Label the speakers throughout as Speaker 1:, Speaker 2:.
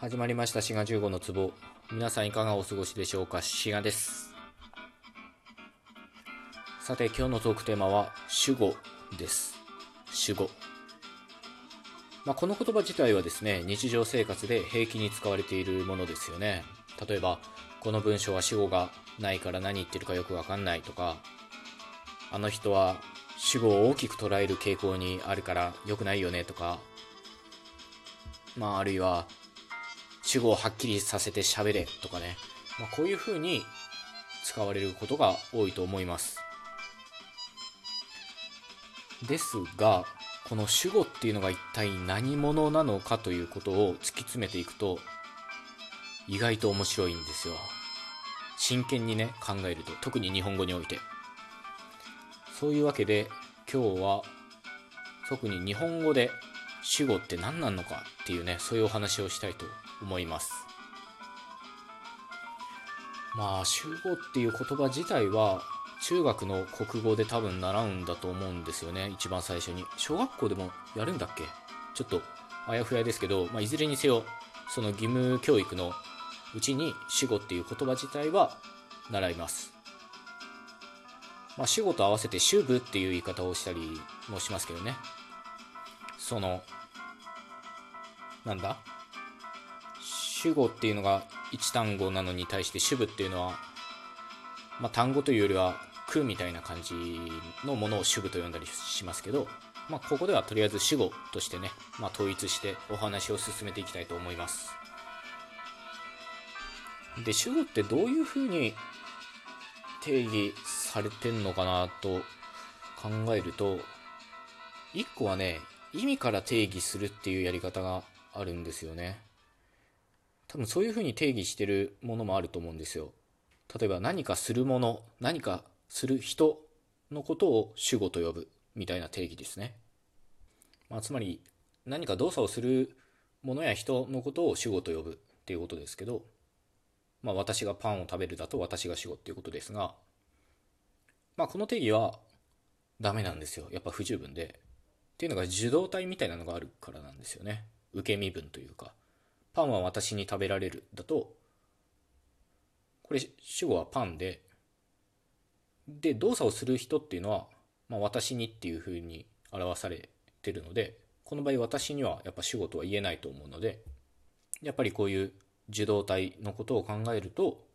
Speaker 1: 始まりました。滋賀15の壺。皆さんいかがお過ごしでしょうか。滋賀です。さて今日のトークテーマは主語です。主語まあ、この言葉自体はですね日常生活で平気に使われているものですよね。例えばこの文章は主語がないから何言ってるかよくわかんないとかあの人は主語を大きく捉える傾向にあるから良くないよねとかまああるいは主語をはっきりさせて喋れとかね、まあ、こういう風に使われることが多いと思います。ですがこの主語っていうのが一体何者なのかということを突き詰めていくと意外と面白いんですよ。真剣にね考えると。特に日本語において。そういうわけで今日は特に日本語で主語って何なのかっていうねそういうお話をしたいと思います。まあ主語っていう言葉自体は中学の国語で多分習うんだと思うんですよね一番最初に。小学校でもやるんだっけ？ちょっとあやふやですけど、まあ、いずれにせよその義務教育のうちに主語っていう言葉自体は習います。まあ、主語と合わせて主部っていう言い方をしたりもしますけどね。そのなんだ？主語っていうのが1単語なのに対して主部っていうのは、まあ、単語というよりは句みたいな感じのものを主部と呼んだりしますけど、まあ、ここではとりあえず主語としてね、まあ、統一してお話を進めていきたいと思います。で主語ってどういうふうに定義されてんのかなと考えると1個はね意味から定義するっていうやり方があるんですよね多分そういうふうに定義してるものもあると思うんですよ例えば何かするもの何かする人のことを主語と呼ぶみたいな定義ですね、まあ、つまり何か動作をするものや人のことを主語と呼ぶっていうことですけどまあ、私がパンを食べるだと私が主語っていうことですが、まあ、この定義はダメなんですよ。やっぱ不十分で。っていうのが受動体みたいなのがあるからなんですよね。受け身分というか。パンは私に食べられるだと、これ主語はパンで、で、動作をする人っていうのは、まあ、私にっていうふうに表されてるので、この場合私にはやっぱ主語とは言えないと思うので、やっぱりこういう受動体のことを考えると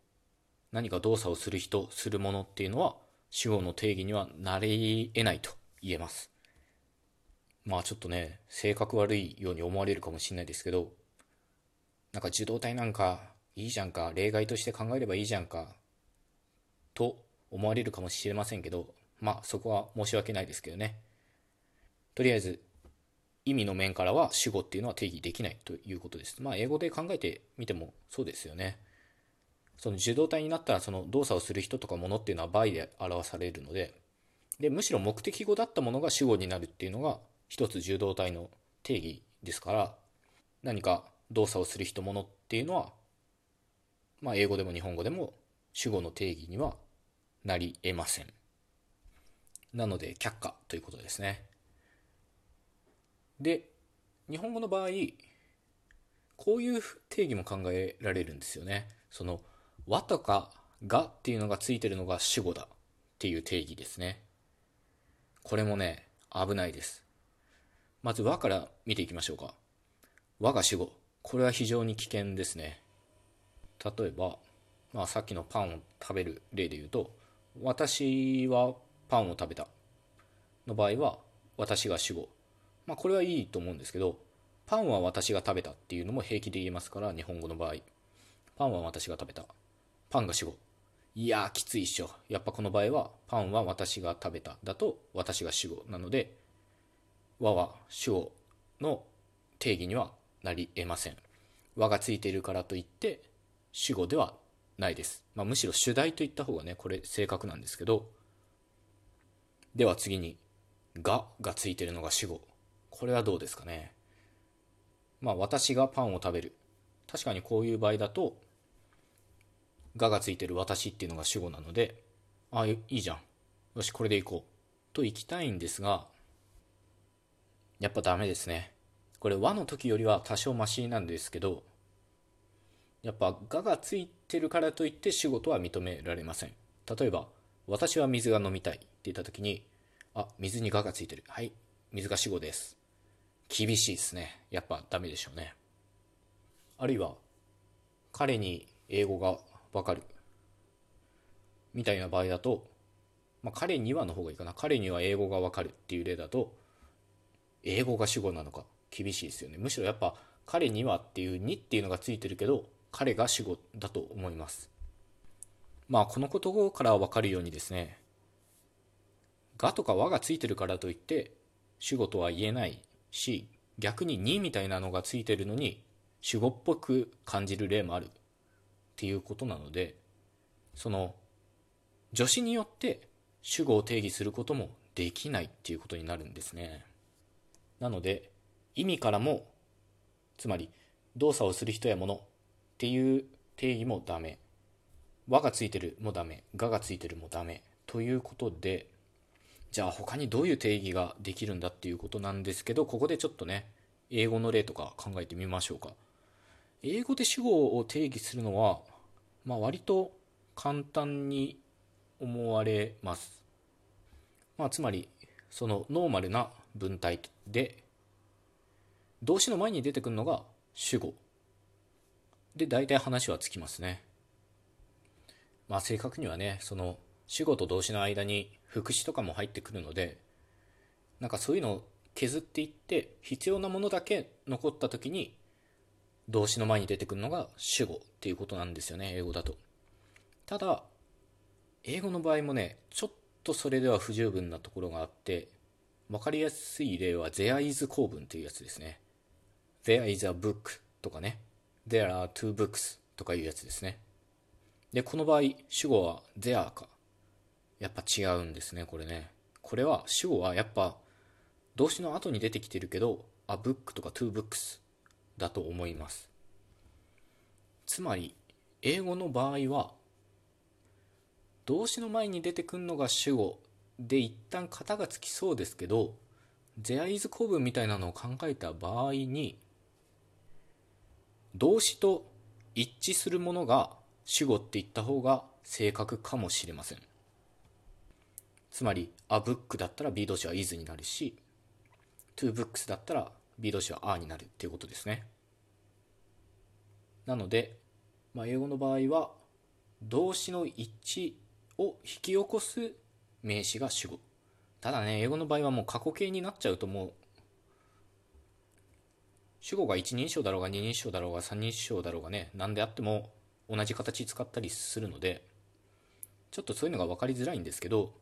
Speaker 1: 何か動作をする人するものっていうのは主語の定義にはなり得ないと言えますまあちょっとね性格悪いように思われるかもしれないですけどなんか受動体なんかいいじゃんか例外として考えればいいじゃんかと思われるかもしれませんけどまあそこは申し訳ないですけどねとりあえず意味の面からは主語っていうのは定義できないということです。まあ、英語で考えてみてもそうですよね。その受動体になったらその動作をする人とかものっていうのは by で表されるのででむしろ目的語だったものが主語になるっていうのが一つ受動体の定義ですから何か動作をする人ものっていうのはまあ英語でも日本語でも主語の定義にはなり得ません。なので却下ということですね。で日本語の場合こういう定義も考えられるんですよね。その「和」とか「が」っていうのがついてるのが主語だっていう定義ですね。これもね危ないです。まず「和」から見ていきましょうか「和」が主語これは非常に危険ですね例えば、まあ、さっきのパンを食べる例で言うと「私はパンを食べた」の場合は私が主語まあ、これはいいと思うんですけど、パンは私が食べたっていうのも平気で言えますから、日本語の場合。パンは私が食べた。パンが主語。いやー、きついっしょ。やっぱこの場合は、パンは私が食べただと、私が主語なので、和は主語の定義にはなり得ません。和がついているからといって、主語ではないです。まあ、むしろ主題と言った方がね、これ正確なんですけど、では次に、ががついているのが主語。これはどうですかね。まあ私がパンを食べる。確かにこういう場合だと、ががついてる私っていうのが主語なので、ああ、いいじゃん。よし、これでいこう。と行きたいんですが、やっぱダメですね。これ和の時よりは多少マシなんですけど、やっぱ「が」がついてるからといって主語とは認められません。例えば「私は水が飲みたい」って言った時に「あ水に「が」がついてる。はい水が主語です。厳しいですね。やっぱダメでしょうね。あるいは彼に英語がわかる。みたいな場合だと、まあ、彼にはの方がいいかな。彼には英語がわかるっていう例だと英語が主語なのか厳しいですよね。むしろやっぱ彼にはっていうにっていうのがついてるけど彼が主語だと思います。まあこのことから分かるようにですねがとか和がついてるからといって主語とは言えないし逆ににみたいなのがついてるのに主語っぽく感じる例もある。っていうことなのでその助詞によって主語を定義することもできないっていうことになるんですね。なので意味からもつまり動作をする人や物っていう定義もダメ。和がついてるもダメ。ががついてるもダメ。ということでじゃあ他にどういう定義ができるんだっていうことなんですけどここでちょっとね英語の例とか考えてみましょうか。英語で主語を定義するのは、まあ、割と簡単に思われます、まあ、つまりそのノーマルな文体で動詞の前に出てくるのが主語。で大体話はつきますね。まあ正確にはねその主語と動詞の間に副詞とかも入ってくるのでなんかそういうのを削っていって必要なものだけ残った時に動詞の前に出てくるのが主語っていうことなんですよね英語だと。ただ英語の場合もねちょっとそれでは不十分なところがあって分かりやすい例は there is 構文っていうやつですね。There is a book とかね。There are two books とかいうやつですね。でこの場合主語は there か。やっぱ違うんですねこれね。これは主語はやっぱ動詞の後に出てきてるけど a book とか two books だと思います。つまり英語の場合は動詞の前に出てくるのが主語で一旦型がつきそうですけど there is 構文みたいなのを考えた場合に動詞と一致するものが主語って言った方が正確かもしれません。つまり a book だったら B 動詞は is になるし to books だったら B 動詞は are になるっていうことですね。なので、まあ、英語の場合は動詞の一致を引き起こす名詞が主語。ただね英語の場合はもう過去形になっちゃうともう主語が一人称だろうが二人称だろうが三人称だろうがね何であっても同じ形使ったりするのでちょっとそういうのが分かりづらいんですけど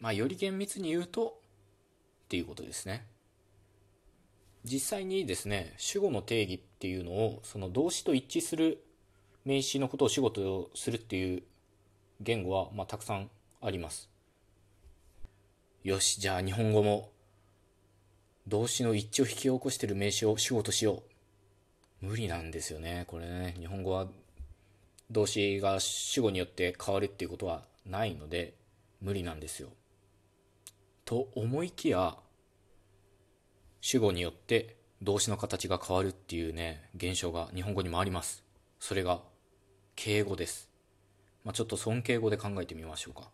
Speaker 1: まあより厳密に言うとっていうことですね。実際にですね主語の定義っていうのをその動詞と一致する名詞のことを主語とするっていう言語は、まあ、たくさんありますよしじゃあ日本語も動詞の一致を引き起こしている名詞を主語としよう。無理なんですよね。これね、日本語は動詞が主語によって変わるっていうことはないので、無理なんですよ。と思いきや、主語によって動詞の形が変わるっていうね、現象が日本語にもあります。それが、敬語です。まあ、ちょっと尊敬語で考えてみましょうか。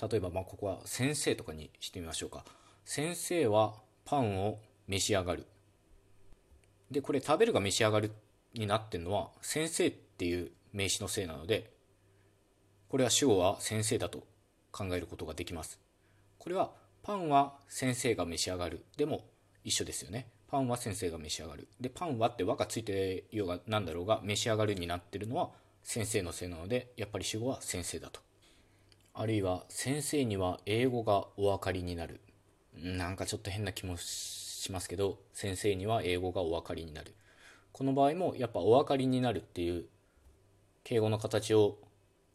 Speaker 1: 例えば、ま、ここは先生とかにしてみましょうか。先生はパンを召し上がる。でこれ食べるが召し上がるになってるのは先生っていう名詞のせいなのでこれは主語は先生だと考えることができます。これはパンは先生が召し上がる。でも一緒ですよね。パンは先生が召し上がる。でパンはって和がついてようが何だろうが召し上がるになってるのは先生のせいなのでやっぱり主語は先生だと。あるいは先生には英語がお分かりになる。なんかちょっと変な気もしますけど先生には英語がお分かりになる。この場合もやっぱお分かりになるっていう敬語の形を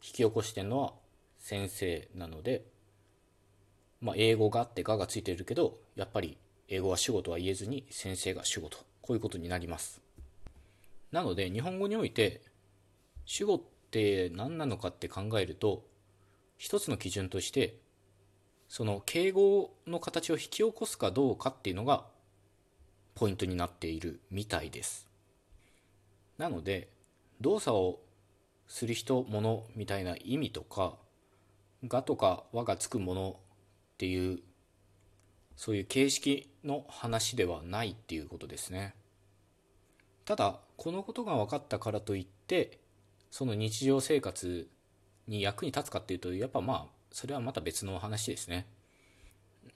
Speaker 1: 引き起こしてるのは先生なので、まあ、英語があってががついてるけどやっぱり英語は主語とは言えずに先生が主語とこういうことになります。なので日本語において主語って何なのかって考えると一つの基準としてその敬語の形を引き起こすかどうかっていうのがポイントになっているみたいです。なので動作をする人物みたいな意味とかがとか和がつくものっていうそういう形式の話ではないっていうことですね。ただこのことが分かったからといってその日常生活に役に立つかっていうとやっぱまあそれはまた別の話ですね。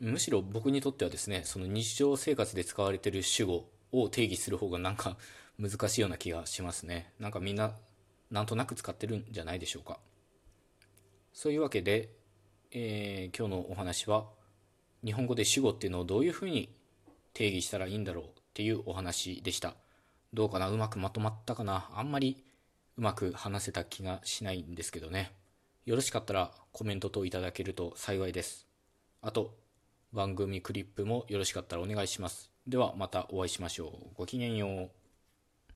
Speaker 1: むしろ僕にとってはですねその日常生活で使われてる主語を定義する方がなんか難しいような気がしますね。なんかみんななんとなく使ってるんじゃないでしょうか。そういうわけで、えー、今日のお話は日本語で主語っていうのをどういうふうに定義したらいいんだろうっていうお話でした。どうかな？うまくまとまったかな？あんまりうまく話せた気がしないんですけどね。よろしかったらコメント等いただけると幸いです。あと番組クリップもよろしかったらお願いします。ではまたお会いしましょう。ごきげんよう。